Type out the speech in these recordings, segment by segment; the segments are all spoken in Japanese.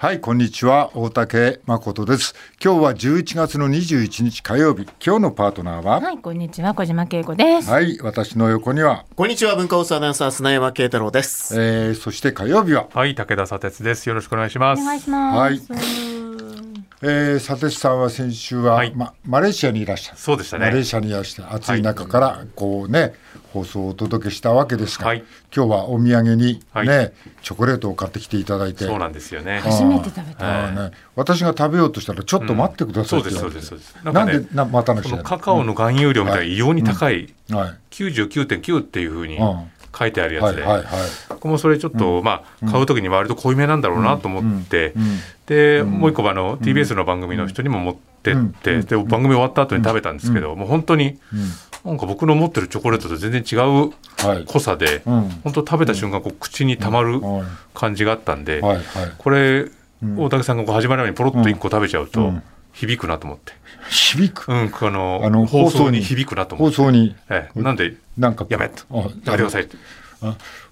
はい、こんにちは。大竹誠です。今日は11月の21日火曜日。今日のパートナーは、はい、こんにちは、小島恵子です。はい、私の横には、こんにちは、文化放送アナウンサー、砂山慶太郎です。えー、そして火曜日は、はい、武田砂鉄です。よろしくお願いします。お願いします。はいえー、佐哲さんは先週は、はい。ま、マレーシアにいらっしゃる。そうでしたね。マレーシアにいらして暑い中から、こうね、放送をお届けしたわけですが、はい。今日はお土産にね、はい。チョコレートを買ってきていただいて、そうなんですよね。初めて食べた。ね、私が食べようとしたら、ちょっと待ってくださいってうですそうですそうです。なんでな待たなくカカオの含有量みたいな異様に高いはい。99.9っていうふうにうん。書いてあるやつで、はいはいはい。僕もそれちょっと、まあ買う時に割と濃いめなんだろうなと思って、うんでもう一個はあの TBS の番組の人にも持ってって、で番組終わった後に食べたんですけど、もう本当になんか僕の持ってるチョコレートと全然違うはい。濃さで、うん。本当食べた瞬間こう口にたまるはい。感じがあったんで。これ、大竹さんがこう始まる前にポロッと1個食べちゃうと、うん。響くなと思って、響く？うん、あのあの放送に響くなと思って、放送に、ええ、なんでなんか、やめと。あやめてくださいっ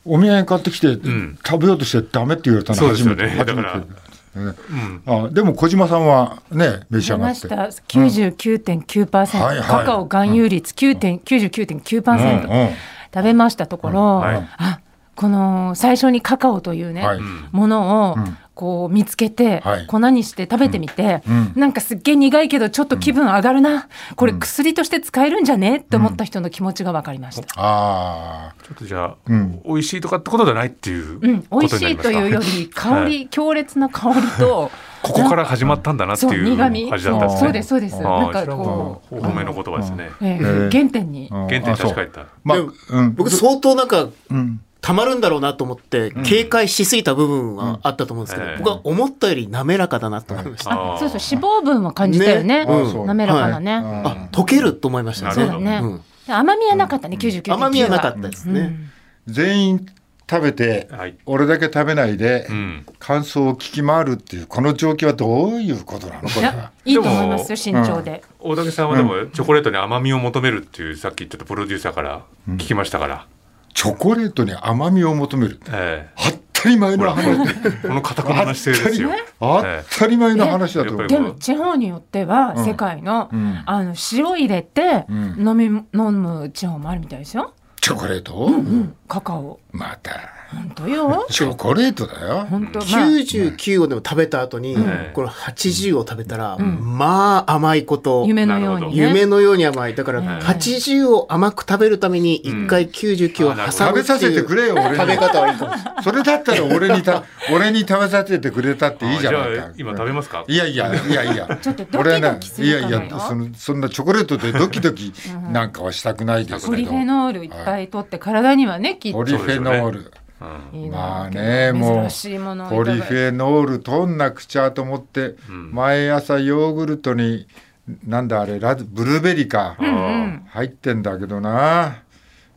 お土産買ってきて、ん。食べようとしてダメって言われたのそうです初めて。よねだから初めてねあでも小島さんはね召し上がって。ました。99.9%、はいはい。カカオ含有率9.99.9%、うんうん。食べましたところ、はい。あこの最初にカカオというね、はい。ものをこう見つけて、はい。粉にして食べてみて、うん。なんかすっげえ苦いけどちょっと気分上がるな、これ薬として使えるんじゃね？って思った人の気持ちが分かりました。あちょっとじゃあ、うん。美味しいとかってことじゃないっていううん、美こ味しいというより香り、強烈な香りと ここから始まったんだなっていう苦味。味だったんですね。そうですそうです。あなんかあそれはもう褒めの言葉ですね。原点に。原点に立ち返っあた。まあ僕、相当なんか、うんたまるんだろうなと思って、警戒しすぎた部分はあったと思うんですけど、うん僕は思ったより滑らかだなと思いました。そうそう脂肪分は感じたよね。滑らかなね、うんあ、溶けると思いましたね、うん。甘みはなかったね、99.9甘みはなかったですね。全員食べて、はい。俺だけ食べないで、うん。感想を聞き回るっていうこの状況はどういうことなの？こいやれ。は。いいと思いますよ慎重で、大竹さんはでもチョコレートに甘みを求めるっていうさっきちょっとプロデューサーから聞きましたから、チョコレートに甘みを求める。え当たり前の話。この固くな姿勢ですよ。当たり前の話だと思う。ええ。でも地方によっては世界の,、ん。あの塩入れてん。飲み、飲む地方もあるみたいですよ、チョコレート、うん、カカオ。また本当よチョコレートだよ。本当まあ99をでも食べた後に、んこの80を食べたら、まあ甘いこと。夢のようにね夢のように甘い。だから、80を甘く食べるために、一回99を挟食べさせてくれよ、俺に。食べ方はいいかもしれない。それだったら俺にた、俺に食べさせてくれたっていいじゃないかあじゃあ。今食べますか？いやいや、いやいや。ちょっとドキドキ俺はねするかもよいやいや、その、そんなチョコレートでドキドキなんかはしたくないですけど。ポリフェノールいっぱい取って体にはねきっとポリフェノール。うん。いいな。まあね、もうポリフェノール取んなくちゃと思って、毎朝ヨーグルトになんだあれラズブルーベリーか、入ってんだけどな。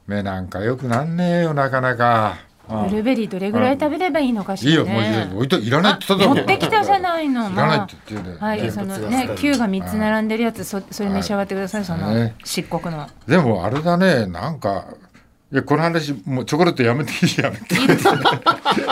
目なんかよくなんねえよなかなか、うん。ブルーベリーどれぐらい食べればいいのかしいいよらね。もういいよ。置いといらないって言っただろ持ってきたじゃないの。いらないっまて言ってるあ、はい、そのね、Q が三つ並んでるやつ、そ、それ召し上がってください。そのね。漆黒の。でもあれだね。なんかいやこの話もうチョコレートやめていいやめて。いいですよ。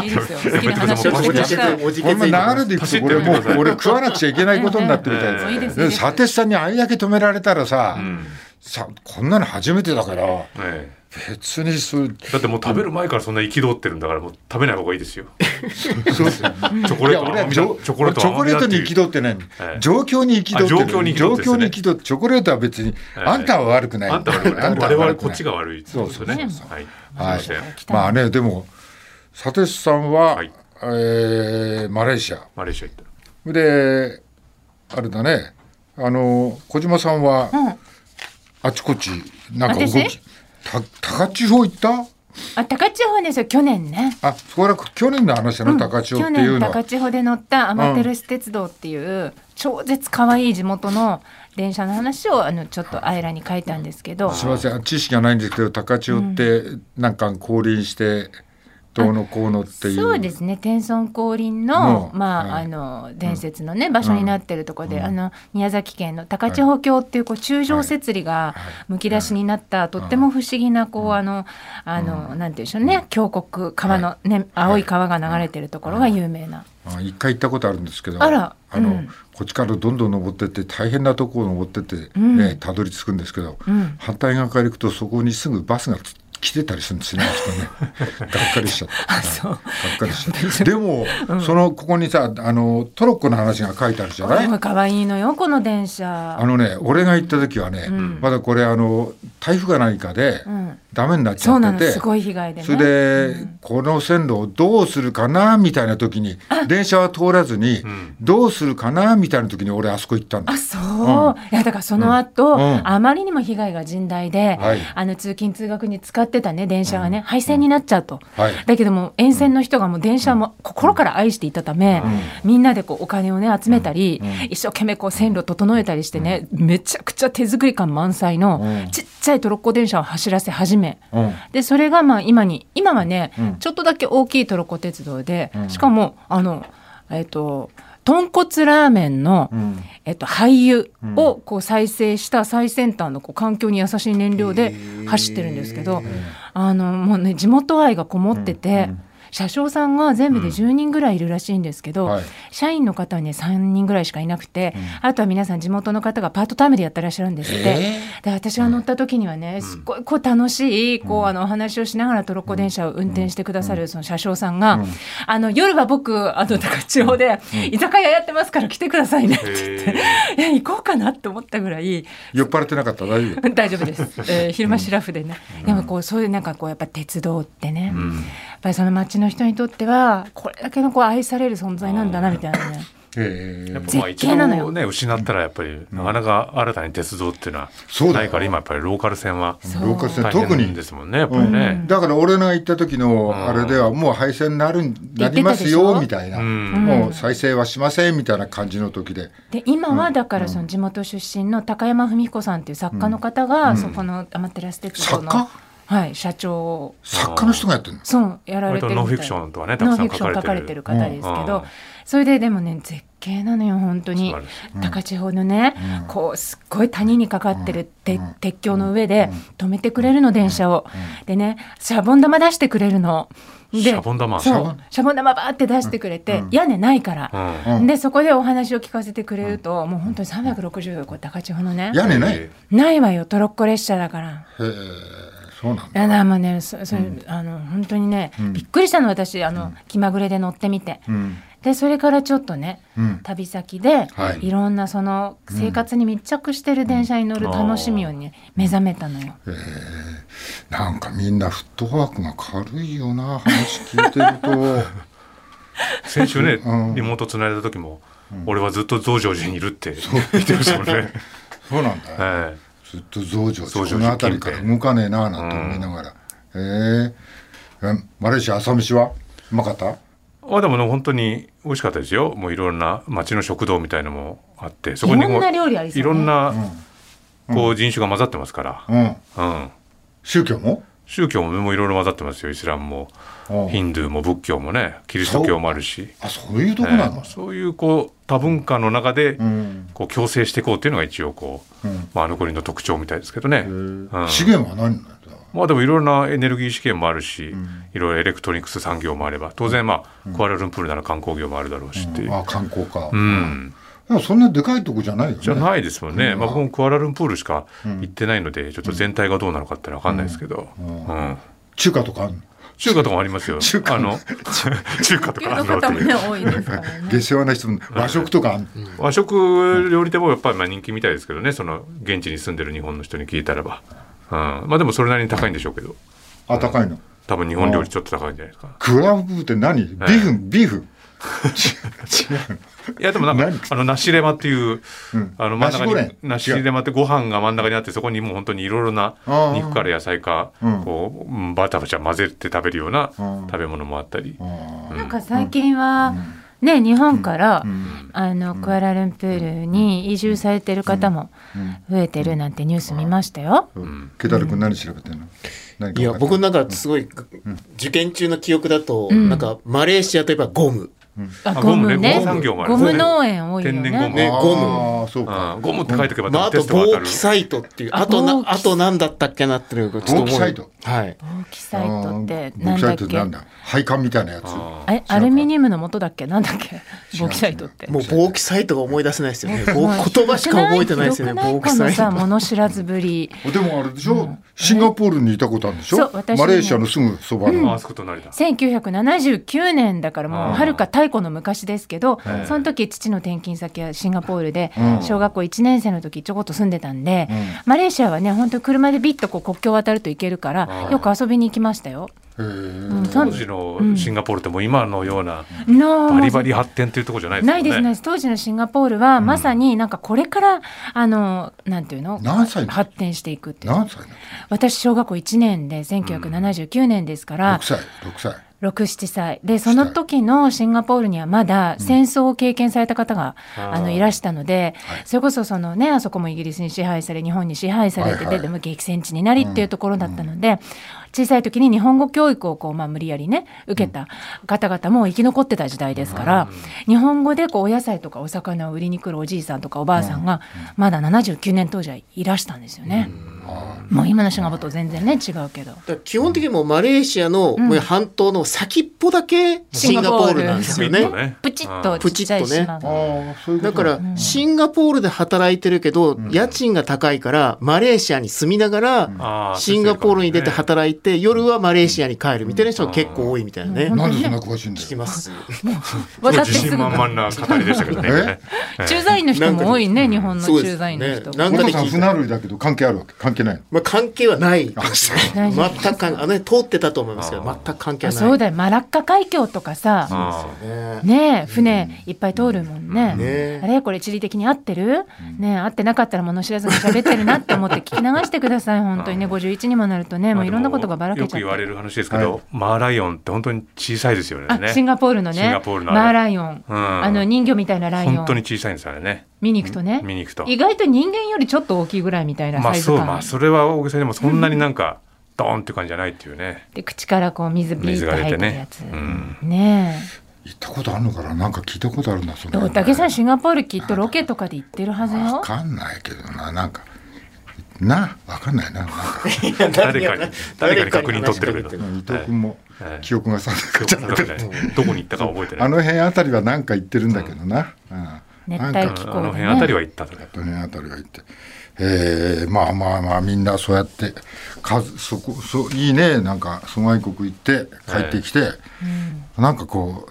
いいですよ。好きな話をしてください。おじこん流れでいくとこれもう俺食わなくちゃいけないことになってみたいええええさんにあれだけ止められたらさ、ん。さこんなの初めてだから。え別にそう。えだってもう食べる前からそんな憤ってるんだからもう食べない方がいいですよ。そうですよチョコレートはチョチョコレートはチョコレートに憤ってない、ええ。状況に憤ってる。あ状況に憤ってね。に憤ってチョコレートは別に、ええ。あんたは悪くない。あんたは悪くない。我々こっちが悪いってことですよね。そうそうはい。はい。まあねでも佐哲さんは、はい。えーマレーシア。マレーシア行った。であれだね。あの小島さんは、あちこちなんか動き私？た高千穂行った？あ、高千穂ですよ。去年ね。あそれは去年の話なの、高千穂っていうのは高千穂で乗ったアマテルス鉄道っていう超絶可愛い地元の電車の話をあのちょっとあいらに書いたんですけど。すみません知識がないんですけど高千穂ってなんか降臨してどうのこうのっていう。そうですね。天孫降臨ののまあ、はい。あの伝説のね、場所になってるところで、うん。あの宮崎県の高千穂峡っていうこう柱状節理がむき出しになった、とっても不思議なこうあのあの、なんて言うんでしょうね。峡谷川のね、青い川が流れてるところが有名な。あ一回行ったことあるんですけどあら。あの、うん。こっちからどんどん登ってって大変なところを登ってってうん。ねたどり着くんですけど、うん。反対側から行くとそこにすぐバスがつ来てたりするんですよね。がっかりしちゃった。がっかりしちゃった。でも、そのここにさあのトロッコの話が書いてあるじゃない？これ可愛いのよこの電車。あのね俺が行った時はね、ん。まだこれあの台風が何かでうんダメになっちゃってて、なのすごい被害でね。それで、この線路をどうするかなみたいな時に電車は通らずに、ん。どうするかなみたいな時に俺あそこ行ったんだあそう、いやだからその後、うん。うん。あまりにも被害が甚大で、はい。あの通勤通学に使ってたね電車がね、廃線になっちゃうと、はい。だけども沿線の人がもう電車も心から愛していたため、みんなでこうお金をね集めたり、一生懸命こう線路整えたりしてね、めちゃくちゃ手作り感満載のうん。ちっちゃいトロッコ電車を走らせ始め、うん。でそれがまあ今に今はね、うん。ちょっとだけ大きいトロッコ鉄道で、うん。しかもあのえっ、と豚骨ラーメンの、うん。えっと、廃油をこう再生した最先端のこう環境に優しい燃料で走ってるんですけど、あのもうね地元愛がこもってて、うん車掌さんが全部で10人ぐらいいるらしいんですけど、はい。社員の方はね3人ぐらいしかいなくて、あとは皆さん地元の方がパートタイムでやってらっしゃるんですって。えで私が乗った時にはね、すっごいこう楽しいこうあのお話をしながらトロッコ電車を運転してくださるその車掌さんが、あの夜は僕あの高千穂で居酒屋やってますから来てくださいねって言って、いや行こうかなって思ったぐらい酔っ払ってなかった大丈夫。大丈夫です、えー昼間シラフでね、でもこうそういうなんかこうやっぱ鉄道ってね、やっぱりその町の人にとってはこれだけのこう愛される存在なんだなみたいなね。ええ。やっぱのよ度ね失ったらやっぱりなかなか新たに鉄道っていうのはそうだよ。ないから今やっぱりローカル線はローカル線大特に。変ですもんねやっぱりね。だから俺が行った時のあれではもう廃線になるなりますよみたいな、うん。もう再生はしませんみたいな感じの時で、で今はだからその地元出身の高山文彦さんっていう作家の方が、そこのアマテラス鉄道の作家？はい、社長を。作家の人がやってるの？そうやられてるみたい。割とノンフィクションとかねたくさんノンフィクション書かれてる。方ですけど、うんそれででもね絶景なのよ本当に。高千穂のね、こうすっごい谷にかかってるて、鉄橋の上で止めてくれるの電車を、でねシャボン玉出してくれるの。でシャボン玉。そうシャボン？玉バーって出してくれて、屋根ないから、うん。うん。でそこでお話を聞かせてくれると、もう本当に360度こう高千穂のね。屋根ない？へないわよトロッコ列車だから。えそうなんだ。いやだもうねそそれ、あの本当にね、びっくりしたの私あの、気まぐれで乗ってみて、うん。でそれからちょっとね、うん。旅先で、はい。い、ろんなその生活に密着してる電車に乗る楽しみをね、目覚めたのよ。なんかみんなフットワークが軽いよな話聞いてると。先週ねうん。リモートつないだ時も俺はずっと増上寺にいるって言ってましたもんね。そうなんだ。よはいずっと増上増上寺この辺りから動かねえななんて思いながら、へえ。えマレーシア朝飯は？うまかった？あでもね本当に美味しかったですよ。もういろんな町の食堂みたいのもあってそこにもいろんな料理ありそうね。いろんなこう人種が混ざってますから、うん。うん、宗教も？宗教ももいろいろ混ざってますよイスラムも。うんヒンドゥーも仏教もねキリスト教もあるし、あそういうとこなのええ、そういうこう多文化の中でうん。こう共生していこうっていうのが一応こう、うん。まあ、あの国の特徴みたいですけどね。うん。資源は何なんだ？まあでもいろいろなエネルギー資源もあるし、いろいろエレクトロニクス産業もあれば当然まあ、クアラルンプールなら観光業もあるだろうしっていう、あ観光か、うんそんなでかいとこじゃないよね。じゃないですもんね、うん。まあ、僕もクアラルンプールしか行ってないのでちょっと全体がどうなのかってのは分かんないですけど、うん。中華とかあんの？中華とかもありますよ。中華。あの 中華とかあのるっていう方もね多いですからね。下世話な人も和食とかあんの？和食料理店もやっぱりまあ人気みたいですけどねその現地に住んでる日本の人に聞いたらば、うん、まあでもそれなりに高いんでしょうけど。あ高いの。多分日本料理ちょっと高いんじゃないですか。クラブって何？ビーフビーフ いやでもなんか何？あの梨レマっていう、うん。あの真ん中ナシゴレマってご飯が真ん中にあってそこにもう本当にいろいろな肉から野菜かうん。こううんバタバタ混ぜて食べるようなうん。食べ物もあったり、あなんか最近は、ね日本から、ん。あのクアラルンプールに移住されてる方も増えてるなんてニュース見ましたよ。ーケタル君何調べてんの？いや僕なんかすごい、受験中の記憶だと、ん。なんかマレーシアといえばゴム、ああゴムね。ゴム産業もあるゴム農園多いよね。天然ゴム。ねゴム。ああそうかうん。ゴムって書いておけばまあ、あとテストが当たる。防気サイトっていう。ああとなあと何だったっけなっていうちょっと思う。防気サイト？はい。大きサイトってボキサイなんだっけ？トってなんだ？配管みたいなやつ？あえアルミニウムの元だっけ？なんだっけ？ボキサイトって。もう防気サイトが思い出せないですよね。言葉しか覚えてないですよね。ひどくない。防気サイト。このさ物知らずぶり。でもあれでしょ、シンガポールにいたことあるんでしょ？そうマレーシアのすぐそばの、ああそこ隣だ。1979年だからもうはるか太古の昔ですけどええ。その時父の転勤先はシンガポールでうん。小学校1年生の時ちょこっと住んでたんで、うん。マレーシアはね本当に車でビッとこう国境を渡ると行けるからよく遊びに行きましたよ。うん当時のシンガポールってもう今のようなのバリバリ発展というところじゃないですよね。ないですないです。当時のシンガポールはまさになんかこれからあのなんていうの？何歳の？発展していくっていう。私小学校1年で1979年ですからの6歳6歳67歳でその時のシンガポールにはまだ戦争を経験された方が、うん。あのいらしたので、はい。それこそそのねあそこもイギリスに支配され日本に支配されて、はいはい。ででも激戦地になりっていうところだったので、小さい時に日本語教育をこう、まあ、無理やりね受けた方々も生き残ってた時代ですから、日本語でこうお野菜とかお魚を売りに来るおじいさんとかおばあさんがまだ79年当時はいらしたんですよね。もう今のシンガポールと全然ね違うけど。基本的にもうマレーシアのもう半島の先っぽだけシンガポールなんですよね。プチッとプチッとね。だからシンガポールで働いてるけど家賃が高いからマレーシアに住みながらシンガポールに出て働いて夜はマレーシアに帰るみたいな人が結構多いみたいなね。なんでそんな詳しいんだよ聞きます。自信満々な語りでしたけどね。ええ駐在員の人も多いね日本の駐在員の人。ねなんか船類だけど関係あるわけ関係ないの？まあ関係はない。全く関あのね通ってたと思いますけどあ全く関係ない。そうだよ。マラッカ海峡とかさ。あね。船いっぱい通るもんね。ねあれこれ地理的に合ってる、ねえ合ってなかったら物知らずが喋ってるなって思って聞き流してください 本当にね51にもなるとねあもういろんなことがばらけよちゃって。く言われる話ですけど、マーライオンって本当に小さいですよね。あシンガポールのねシンガポールのあれマーライオン、うんあの人魚みたいなライオン本当に小さいんですよね。見に行くとね。見に行くと。意外と人間よりちょっと大きいぐらいみたいなまあそうサイズ感、まあそれは大げさでもそんなになんか ドーンって感じじゃないっていうね。で口からこう水ビー水ッとが出てね入ってるやつ。うん。ね行ったことあるのかな？なんか聞いたことあるんだそえ。大竹さんシンガポールきっとロケとかで行ってるはずわよ。かんないけどな。なんかなわかんないな。なんか誰かに誰かに確認取ってるけど。伊藤君もはい。記憶が定かじゃなくてどこに行ったか覚えてない。あの辺あたりは何か行ってるんだけどな、うん熱帯なんか気候であの辺あたりね。は行ったとね。あの辺あたりは行って。えー、まあまあまあみんなそうやって数そこそいいねなんか疎外国行って帰ってきて、なんかこ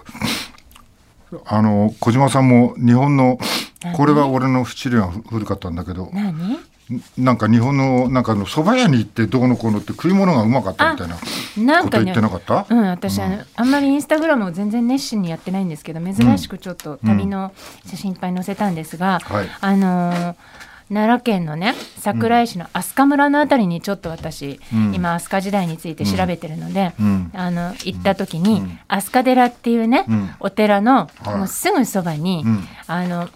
うあの小島さんも日本のこれは俺の七里が古かったんだけど何？なんか日本のなんかあの蕎麦屋に行ってどうのこうのって食い物がうまかったみたいななんかねこと言ってなかった？うん、私、あのあんまりインスタグラムを全然熱心にやってないんですけど珍しくちょっと旅の写真いっぱい載せたんですが、はい。あのー奈良県のね桜井市の飛鳥村のあたりにちょっと私、うん。今飛鳥時代について調べてるので、うん。あの行った時に、飛鳥寺っていうね、うん。お寺の、はい。もうすぐそばに、うん。あの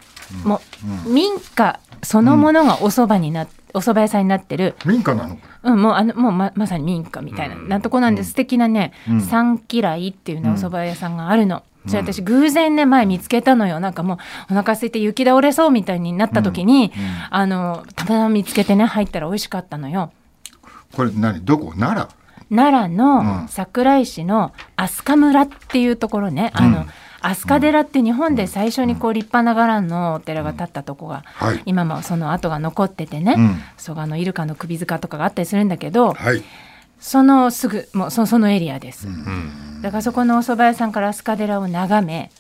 もう民家そのものがお蕎麦になっお蕎麦屋さんになってる、民家なの？こうん、もうあのもうままさに民家みたいな、なんとこなんで素敵なね、うん。三嫌いっていうねお蕎麦屋さんがあるの。それ私偶然ね前見つけたのよ。なんかもうお腹空いて雪倒れそうみたいになった時に、あのたまたま見つけてね入ったら美味しかったのよ。れこれ何？どこ？奈奈良うん。の桜井市の飛鳥村っていうところね、あの飛鳥寺って日本で最初にこう立派な伽藍のお寺が建ったとこが、はい。今もその跡が残っててね、うん。そうあのイルカの首塚とかがあったりするんだけど、良はい。そのすぐもうそそのエリアです、うん。だからそこのお蕎麦屋さんから飛鳥寺を眺め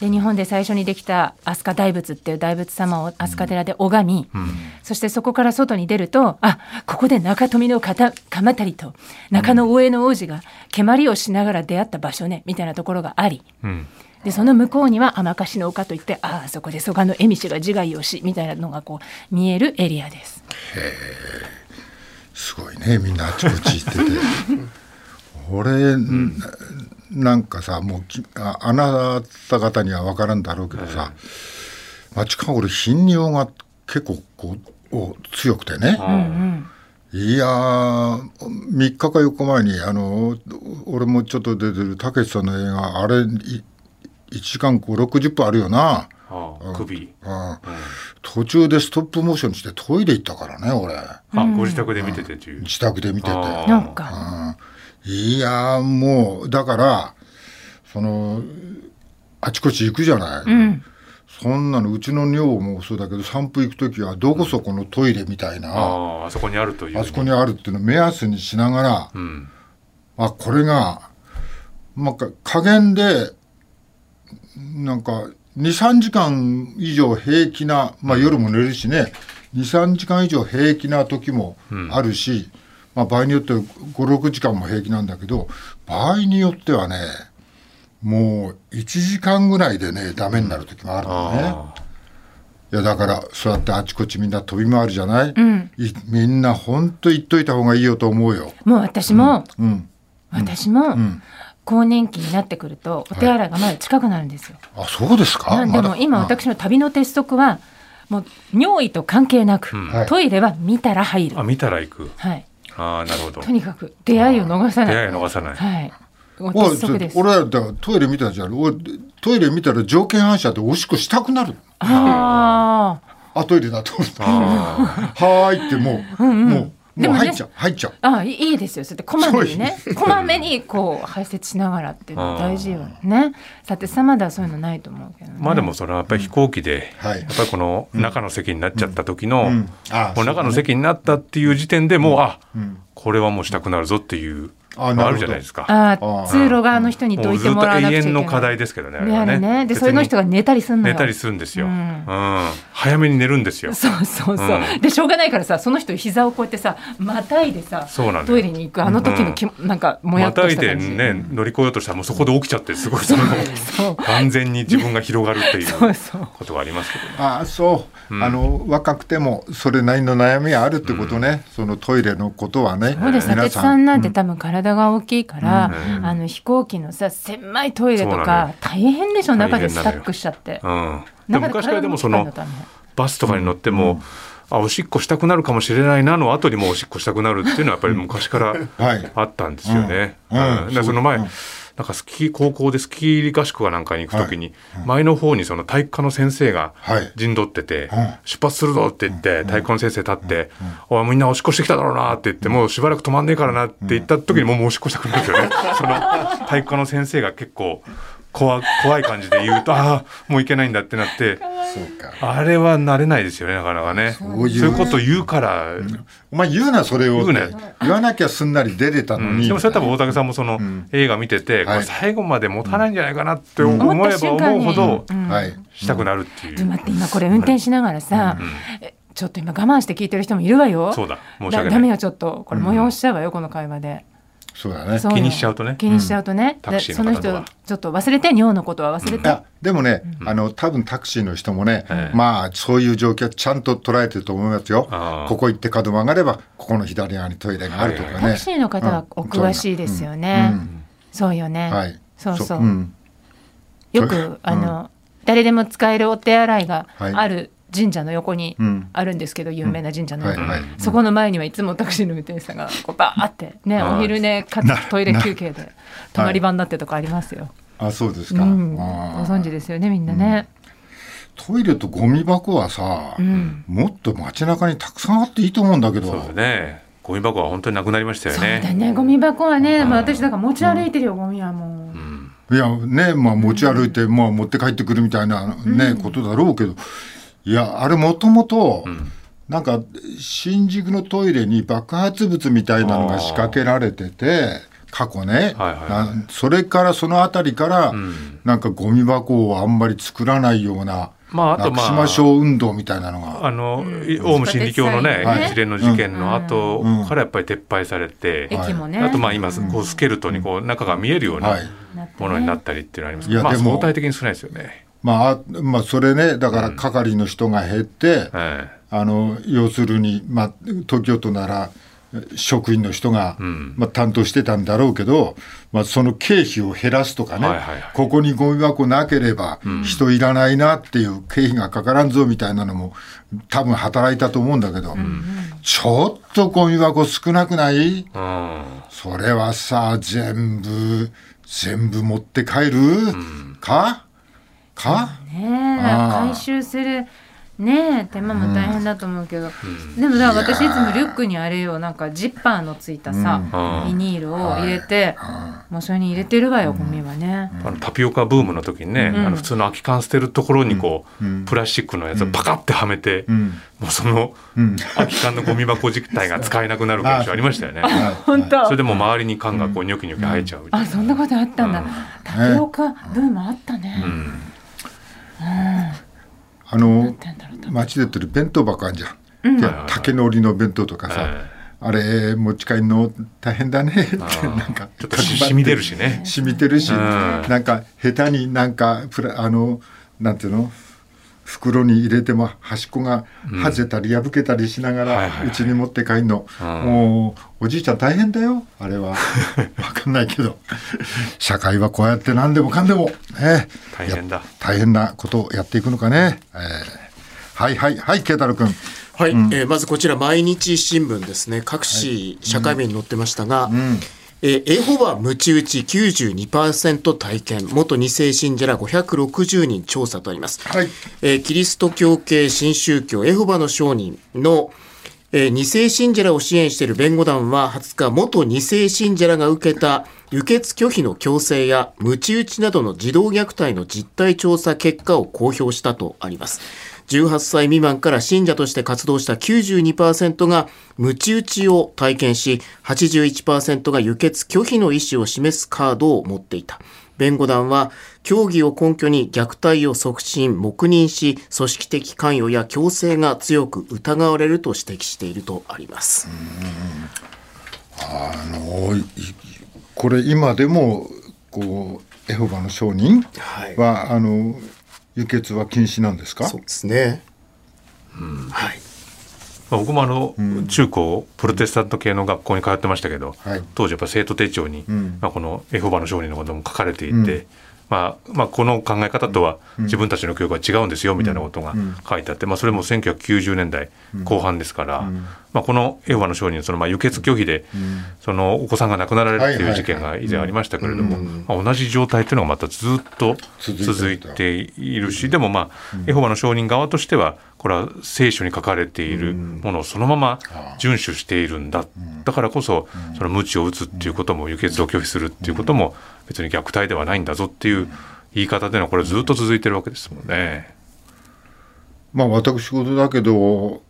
で日本で最初にできた飛鳥大仏っていう大仏様を飛鳥寺で拝み、うん。そしてそこから外に出るとあここで中富のかた鎌足と中野大江の王子が蹴鞠をしながら出会った場所ねみたいなところがありうん。でその向こうには天かしの丘といってああそこで蘇我の恵美氏が自害をしみたいなのがこう見えるエリアです。すごいねみんなあちこち行ってて 俺、なんかさもうきああなた方には分からんだろうけどさ、街か俺頻尿が結構こうお強くてね。あいやー3日か4日前にあの俺もちょっと出てるたけしさんの映画あれい1時間560分あるよな、ああ首。うん。途中でストップモーションしてトイレ行ったからね俺。あご自宅で見ててっていう。自宅で見てて。なんかいやーもうだからそのあちこち行くじゃない、うん。そんなのうちの女房もそうだけど散歩行く時はどこそこのトイレみたいな、ああああそこにあるという。そこにあるっていうのを目安にしながら、うん。あこれが、まあ、か加減でなんか23時間以上平気な、まあ、夜も寝るしね。23時間以上平気な時もあるし、まあ、場合によって56時間も平気なんだけど場合によってはねもう1時間ぐらいでねダメになる時もあるのね。あいやだからそうやってあちこちみんな飛び回るじゃない、ん。いみんな本当言っといた方がいいよと思うよ。もう私も、うん、私も、ん。更年期になってくるとお手洗いがまだ近くなるんですよ。あそうですか？なんでも今あ私の旅の鉄則はもう尿意と関係なく、はい。トイレは見たら入る。あ。見たら行く。はい。ああなるほど。とにかく出会いを逃さない。出会いを逃さない。はい。俺だってトイレ見たじゃん。俺トイレ見たら条件反射でおしっこしたくなる。ああ。あトイレだと思ってあ はーいってもう、もうでもね入っちゃう入っちゃう。あいいいですよ。そうやってこまめにね、こまめにこう排泄しながらっていうの大事よね。さてさまだそういうのないと思うけど、ね。あまあでもそれはやっぱり飛行機で、はいやっぱりこの中の席になっちゃった時の、うん。あもう中の席になったっていう時点でもう、あん。これはもうしたくなるぞっていうあなるほど。のあるじゃないですか。あ通路側の人にどいてもらわなくちゃいけない。永遠の課題ですけどね。あれねあれね。でそれの人が寝たりすんのよ。寝たりするんですよ。ううん。ん、早めに寝るんですよ。そうそうそう、うん。でしょうがないからさその人膝をこうやってさまたいでさそうなんトイレに行くあの時のき、なんかもやっとまたいでした感じね乗り越えようとしたらもうそこで起きちゃってすごいその そう。完全に自分が広がるっていう そうそう。ことがありますけどね。あそう、あの若くてもそれなりの悩みがあるってことね、そのトイレのことはね。そうです。さんなんて多分体が大きいから、うん。あの飛行機のさ狭いトイレとかよ。大変でしょ大中でスタックしちゃって。うん、で昔からでもそのバスとかに乗っても、あおしっこしたくなるかもしれないなの後にもおしっこしたくなるっていうのはやっぱり昔からはい。あったんですよね。うん。うん。うんでその前、うんなんかスキー高校でスキー合宿かなんかに行くときに、前の方にその体育科の先生がはい。陣取ってて、うん。出発するぞって言って、体育科の先生立って、おいみんなおしっこしてきただろうなって言って、もうしばらく止まんねえからなって言った時にもうもうおしっこしたくなるんですよね。その体育科の先生が結構怖怖い感じで言うと、ああ、もういけないんだってなって、そうか。あれは慣れないですよね、なかなかね。そうういういうこと言うから、お前言うなそれをって。言う言わなきゃすんなり出れたのに、でもそれ多分大竹さんもその映画見てて、最後まで持たないんじゃないかなって思えば思うほどしたくなるっていう。でも待って今これ運転しながらさ、えちょっと今我慢して聞いてる人もいるわよ。そうだ。申し訳ない。だダメよちょっと。これ催しちゃうわよ、この会話で。そうだね。そうよ。気にしちゃうとね。気にしちゃうとね、タでクシーの方とかその人ちょっと忘れて尿のことは忘れて、いやでもね、あの多分タクシーの人もね、ええ。まあそういう状況ちゃんと捉えてると思いますよ。ここ行って角曲がればここの左側にトイレがあるとかね、タクシーの方はお詳しいですよね。そうよね。はい。そうそう。ん。よくうん。あの、誰でも使えるお手洗いがはい。ある神社の横にうん。あるんですけど、有名な神社の。横に、はい。はいそこの前にはいつもタクシーの運転手さんがこうバーってねお昼寝かトイレ休憩で泊まり場になってるとこありますよ。あそうですか、ご存知ですよねみんなね。トイレとゴミ箱はさ、うん。もっと街中にたくさんあっていいと思うんだけど。そうだね。ゴミ箱は本当になくなりましたよそうだね。ねゴミ箱はね、まあ、私だから持ち歩いてるよ、ゴミはもう。いやねまあ持ち歩いて、まあ、持って帰ってくるみたいなね、ことだろうけどいやあれもともとなんか新宿のトイレに爆発物みたいなのが仕掛けられてて過去ね、はいはいなそれからその辺りから、ん。なんかゴミ箱をあんまり作らないような、まああとまあなくしましょう運動みたいなのが。あの、オウム真理教のね、はい。一連の事件の後うん。からやっぱり撤廃されて、駅もね。あとまあ今こうスケルトンにこう中が見えるようなものになったりっていうのはありますけど、まあいやでも相対的に少ないですよね。まあ、あまあそれねだから係の人が減って、えあの要するに、まあ、東京都なら職員の人が、ん。まあ、担当してたんだろうけど、まあ、その経費を減らすとかね、はいはいはい。ここにゴミ箱なければ人いらないなっていう経費がかからんぞみたいなのも多分働いたと思うんだけど、ちょっとゴミ箱少なくない？うん。それはさ全部全部持って帰る、か？か？ね回収するねえ手間も大変だと思うけど、でもだから私いつもリュックにあれをなんかジッパーのついたさ、うん。ビニールを入れて、もうそれに入れてるわよゴミはね。あのタピオカブームの時にね、ん。あの普通の空き缶捨てるところにこう、プラスチックのやつをパカってはめて、ん。もうそのうん。空き缶のゴミ箱自体が使えなくなる現象ありましたよね。本当。それでもう周りに缶がこうニョキニョキ生えちゃう。あそんなことあったんだ、タピオカブームあったね。うん。あの街で売ってる弁当箱あるじゃん、で竹のりの弁当とかさ、えあれ持ち帰るの大変だね。ってなんかちょっとみ出るしね。染みてるし、うん。なんか下手になんかプラあのなんていうの？袋に入れても端っこが外れたり破けたりしながらうちに持って帰るの、うん。もうおじいちゃん大変だよ。あれは。わかんないけど。社会はこうやって何でもかんでも、ね、大変だ。や大変なことをやっていくのかね、えーはいはい。はい慶太郎君はい、えーまずこちら毎日新聞ですね。各紙社会面に載ってましたが、えーエホバムチ打ち92%体験。元2世信者ら560人調査とあります、はい。えーキリスト教系新宗教エホバの証人の、えー二世信者らを支援している弁護団は20日元二世信者らが受けた輸血拒否の強制やムチ打ちなどの児童虐待の実態調査結果を公表したとあります18歳未満から信者として活動した92%がムチ打ちを体験し81%が輸血拒否の意思を示すカードを持っていた。弁護団は教義を根拠に虐待を促進黙認し組織的関与や強制が強く疑われると指摘しているとあります、あのいこれ今でもこうエホバの証人はい。は、あの輸血は禁止なんですか？そうですね、はい。まあ僕もあの、中高プロテスタント系の学校に通ってましたけど、はい。当時やっぱ生徒手帳に、ん。まあ、このエホバの証人のことも書かれていて、まあまあ、この考え方とは自分たちの教育は違うんですよみたいなことが書いてあって、まあ、それも1990年代後半ですから、まあ、このエホバの証人そのまあ輸血拒否で、そのお子さんが亡くなられるっていう事件が以前ありましたけれども、まあ、同じ状態というのがまたずっと続いているしでもまあエホバの証人側としてはこれは聖書に書かれているものをそのまま遵守しているんだ。だからこそその鞭を打つっていうことも輸血を拒否するっていうことも別に虐待ではないんだぞっていう言い方でのはこれずっと続いてるわけですもんね。まあ私事だけど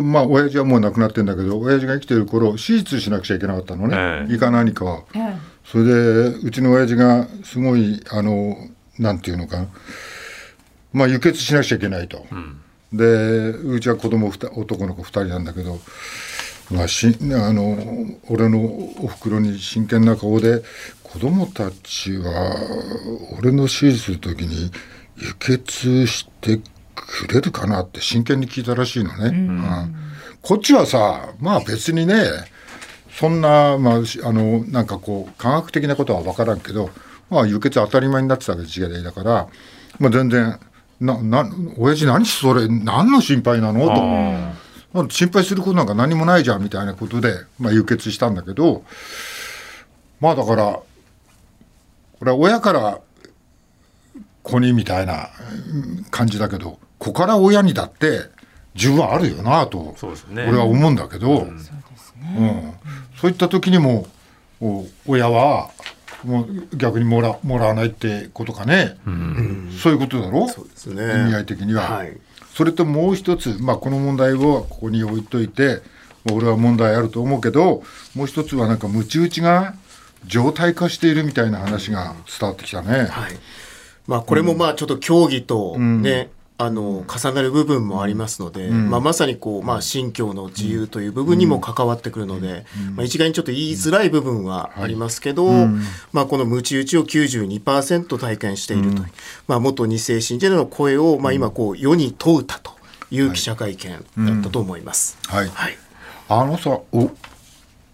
まあ親父はもう亡くなってんだけど親父が生きてる頃手術しなくちゃいけなかったのね、ええ。胃か何か。それでうちの親父がすごいあのなんていうのかな。まあ輸血しなくちゃいけないと、でうちは子供ふた男の子2人なんだけど、まあ、しあの俺のおふくろに真剣な顔で子供たちは俺の手術する時に輸血してくれるかなって真剣に聞いたらしいのね、うん。こっちはさまあ別にねそんな、まあ、しあのなんかこう科学的なことは分からんけど、まあ、輸血当たり前になってた時代だから、まあ、全然なな親父何それ何の心配なの？と。心配することなんか何もないじゃんみたいなことで、まあ、輸血したんだけどまあだからこれは親から子にみたいなうん感じだけど子から親にだって十分あるよなとそうですね。俺は思うんだけど、うん。そういった時にもお親はもう逆にもらもらわないってことかね、そういうことだろ？そうですね意味合い的には。はいそれともう一つ、まあ、この問題をここに置いといて、俺は問題あると思うけど、もう一つはなんか、ムチ打ちが常態化しているみたいな話が伝わってきたね。はい。まあこれもまあちょっと競技とね、あの重なる部分もありますので、まあまさにこうまあ信教の自由という部分にも関わってくるので、まあ一概にちょっと言いづらい部分はありますけど、まあこのムチ打ちを92%体験しているという、まあ元二世信者の声をまあ今こう世に問うたという記者会見だったと思います。はい。はい。あのさ、お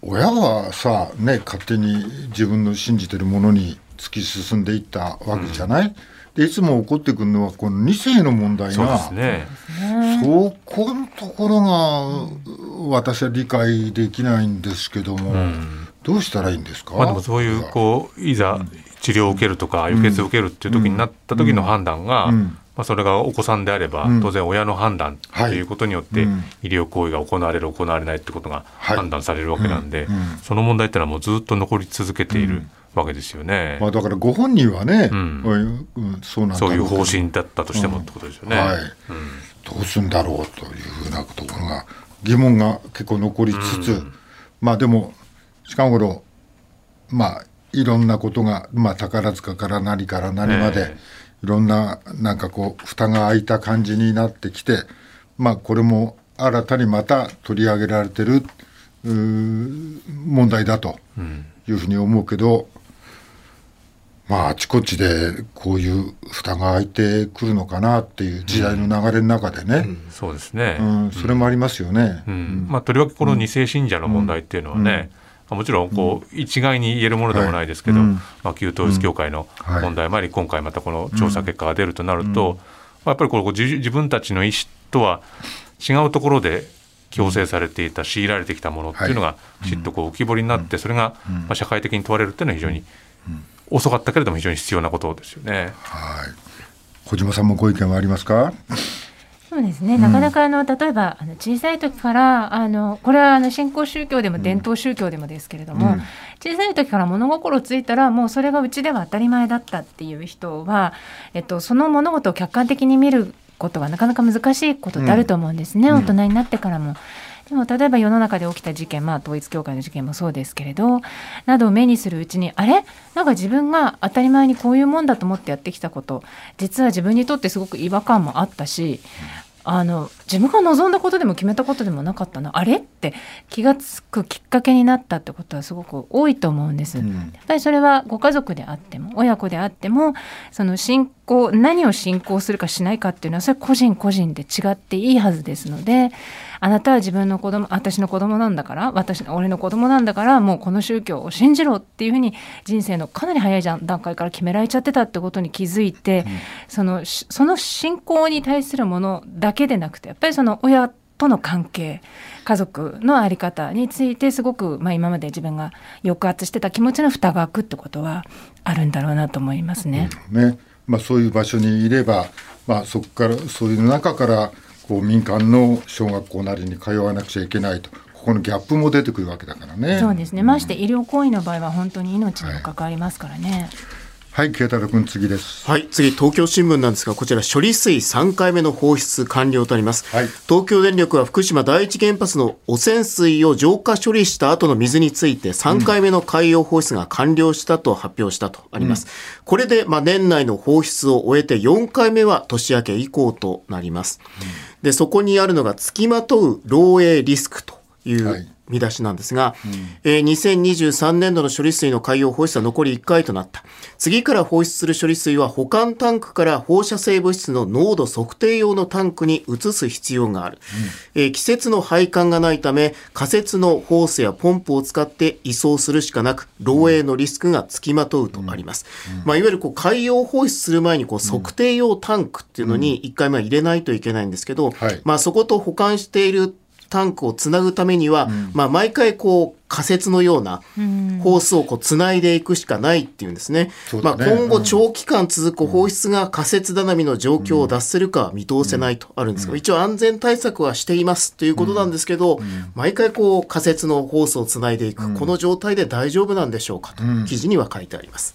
親はさね勝手に自分の信じてるものに突き進んでいったわけじゃない、うん、でいつも起こってくるのはこの2世の問題がそ,、ね、そこのところが私は理解できないんですけども、うん、どうしたらいいんですか、まあ、でもそういうこういざ治療を受けるとか輸血を受けるっていう時になった時の判断が、まあ、それがお子さんであれば、当然親の判断とい。うことによって、医療行為が行われる行われないってことが判断されるわけなんで、その問題っていうのはもうずっと残り続けている。わけですよね。まあだからご本人はね、うん、そうなんそういう方針だったとしてもってことですよね。はい。どうするんだろうというふうなところが疑問が結構残りつつ、まあでも近頃まあいろんなことが、まあ、宝塚から何から何まで、いろんななんかこう蓋が開いた感じになってきてまあこれも新たにまた取り上げられてる問題だというふうに思うけど、まああちこちでこういう蓋が開いてくるのかなっていう時代の流れの中でね、うん。うん、そうですね、うん、それもありますよね、まあ、とりわけこの二世信者の問題っていうのはね、もちろんこう一概に言えるものでもないですけど、まあ、旧統一教会の問題もあり、今回またこの調査結果が出るとなると、やっぱりこれ自分たちの意思とは違うところで強制されていた強いられてきたものっていうのがきちっとこう浮き彫りになってそれがまあ社会的に問われるっていうのは非常に遅かったけれども非常に必要なことですよね。はい。小島さんもご意見はありますか？そうですね、なかなかあの例えばあの小さい時からあのこれはあの新興宗教でも伝統宗教でもですけれども、うん、小さい時から物心ついたらもうそれがうちでは当たり前だったっていう人は、えっと、その物事を客観的に見ることがなかなか難しいことってあると思うんですね、うん、大人になってからも。でも例えば世の中で起きた事件、まあ、統一教会の事件もそうですけれどなどを目にするうちにあれ？なんか自分が当たり前にこういうもんだと思ってやってきたこと。実は自分にとってすごく違和感もあったしあの自分が望んだことでも決めたことでもなかったな。あれ？って気が付くきっかけになったってことはすごく多いと思うんです。うん、やっぱりそれはご家族であっても親子であってもその信仰何を信仰するかしないかっていうのはそれ個人個人で違っていいはずですのであなたは自分の子供私の子供なんだから私俺の子供なんだからもうこの宗教を信じろっていうふうに人生のかなり早い段階から決められちゃってたってことに気づいて、うん、そのその信仰に対するものだけでなくてやっぱりその親との関係家族の在り方についてすごく、まあ、今まで自分が抑圧してた気持ちの蓋が開くってことはあるんだろうなと思いますね。ね。まあ、そういう場所にいれば、まあ、そこからそういう中からこう民間の小学校なりに通わなくちゃいけないとここのギャップも出てくるわけだからね。そうですね。まして医療行為の場合は本当に命にも関わりますからね。はいはい、慶太郎君次です。はい、次東京新聞なんですが、こちら処理水3回目の放出完了となります。はい、東京電力は福島第一原発の汚染水を浄化処理した後の水について3回目の海洋放出が完了したと発表したとあります。うん、これでまあ年内の放出を終えて4回目は年明け以降となります。うん、で、そこにあるのが付きまとう漏洩リスクという、見出しなんですが、うん、えー、2023年度の処理水の海洋放出は残り1回となった。次から放出する処理水は保管タンクから放射性物質の濃度測定用のタンクに移す必要がある。うん、えー、季節の配管がないため、仮設のホースやポンプを使って移送するしかなく、漏洩のリスクがつきまとうとあります。うん、まあ、いわゆるこう海洋放出する前にこう測定用タンクっていうのに1回目は入れないといけないんですけど、はい、まあ、そこと保管しているタンクをつなぐためには、うん、まあ、毎回こう仮設のようなホースをこうつないでいくしかないっていうんですね。ね。まあ、今後長期間続く放出が仮設頼みの状況を脱するかは見通せないとあるんですが、一応安全対策はしていますということなんですけど、毎回こう仮設のホースをつないでいく、この状態で大丈夫なんでしょうかと記事には書いてあります。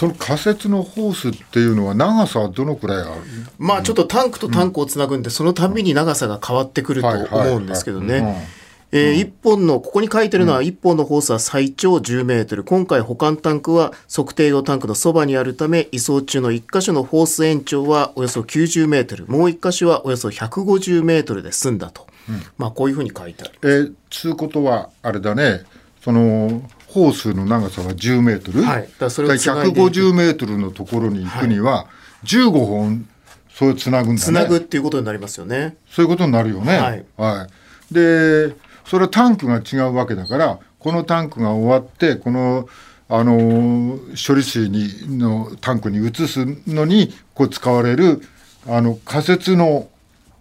その仮設のホースっていうのは長さはどのくらいある？まあちょっとタンクとタンクをつなぐんで、そのたびに長さが変わってくると思うんですけどね。えー、1本の、ここに書いてるのは1本のホースは最長10メートル。今回保管タンクは測定用タンクのそばにあるため、移送中の1箇所のホース延長はおよそ90メートル。もう1箇所はおよそ150メートルで済んだと。うん、まあこういうふうに書いてある。えー、つうことは、あれだね、その、ホースの長さは10メートル、はい、だそれを150メートルのところに行くには、15本、それをつなぐんだね。つなぐっていうことになりますよね。そういうことになるよね。はい。はい、で、それはタンクが違うわけだから、このタンクが終わってこのあの処理水にのタンクに移すのにこう使われるあの仮設の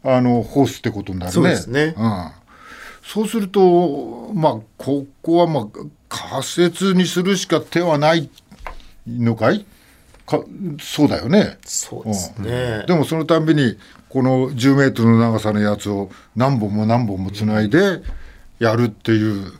あのホースってことになるね。そうですねうん、そうするとまあここはまあ仮設にするしか手はないのかい？かそうだよね。そうですね。でもそのたんびにこの10メートルの長さのやつを何本も何本もつないでやるっていう、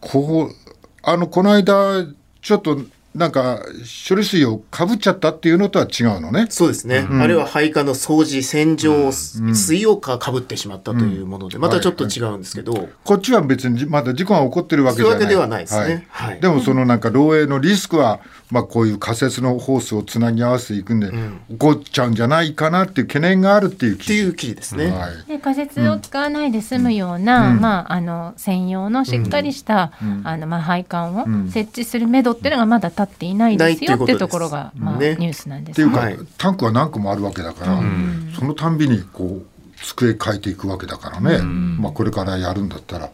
こうあのこの間ちょっとなんか処理水をかぶっちゃったっていうのとは違うのね。そうですね。あるいは配下の掃除、洗浄、水をかかぶってしまったというもので、またちょっと違うんですけど、こっちは別にまだ事故が起こってるわけじゃない。そういうわけではないですね。はい。でもそのなんか漏洩のリスクは、まあこういう仮設のホースをつなぎ合わせていくんで、起こっちゃうんじゃないかなっていう懸念が。あるっていうっていう記事ですね。はい。で仮設を使わないで済むような、まあ、あの専用のしっかりした、あのまあ、配管を設置するめどっていうのがまだ立っていないですよっていうところが、まあ、ね。ニュースなんでっていうか、タンクは何個もあるわけだから、そのたんびにこう机変えていくわけだからね、まあこれからやるんだったら。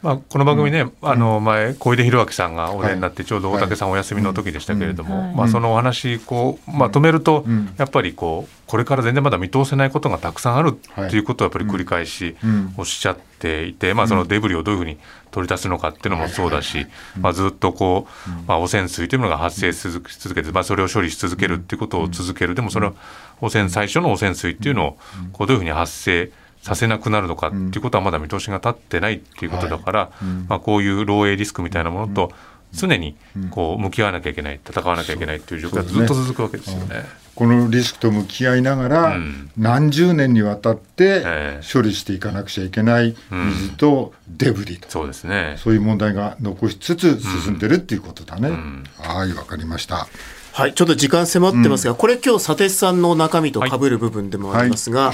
まあ、この番組ね、あの前小出弘明さんがお出になってちょうど大竹さんお休みの時でしたけれども、はい。まあ、そのお話こう、まあ、止めると、やっぱりこうこれから全然まだ見通せないことがたくさんあるっていうことをやっぱり繰り返しん。おっしゃっていて、まあ、そのデブリをどういうふうに取り出すのかっていうのもそうだし、まあ、ずっとこう、まあ、汚染水というものが発生し続けて、まあ、それを処理し続けるっていうことを続ける。でもその汚染最初の汚染水っていうのをこうどういうふうに発生させなくなるのかっていうことはまだ見通しが立ってないっていうことだから、まあ、こういう漏洩リスクみたいなものと常にこう向き合わなきゃいけない戦わなきゃいけないっていう状況がずっと続くわけですよね。このリスクと向き合いながら、ん。何十年にわたってええ。処理していかなくちゃいけない水とデブリと、そうですね。そういう問題が残しつつ進んでるっていうことだね。はい、わかりました。はい、ちょっと時間迫ってますが、これ今日、佐哲さんの中身と被る部分でもありますが、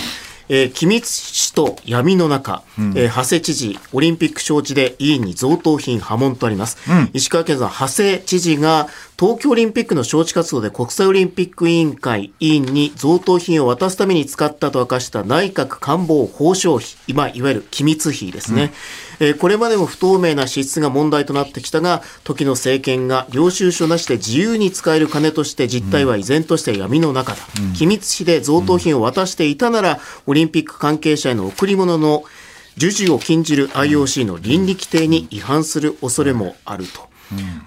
えー機密使と闇の中、えー長谷知事、オリンピック招致で委員に贈答品波紋とあります。石川県の長谷知事が東京オリンピックの招致活動で国際オリンピック委員会委員に贈答品を渡すために使ったと明かした内閣官房報奨費、今いわゆる機密費ですね。えーこれまでも不透明な支出が問題となってきたが、時の政権が領収書なしで自由に使える金として実態は依然として闇の中だ。機密費で贈答品を渡していたなら、オリンピック関係者への贈り物の授受を禁じる IOC の倫理規定に違反する恐れもあると。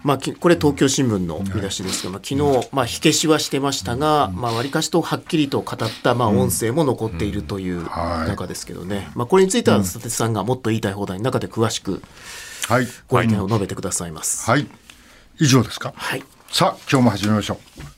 まあ、きこれ東京新聞の見出しですが、まあ、昨日、まあ、火消しはしてましたが、まあ、割かしとはっきりと語った、まあ、音声も残っているというはい中ですけどね、まあ、これについては、佐哲さんがもっと言いたい放題の中で詳しくはい。ご意見を述べてくださいます。はい。以上ですか？はい。さあ、今日も始めましょう。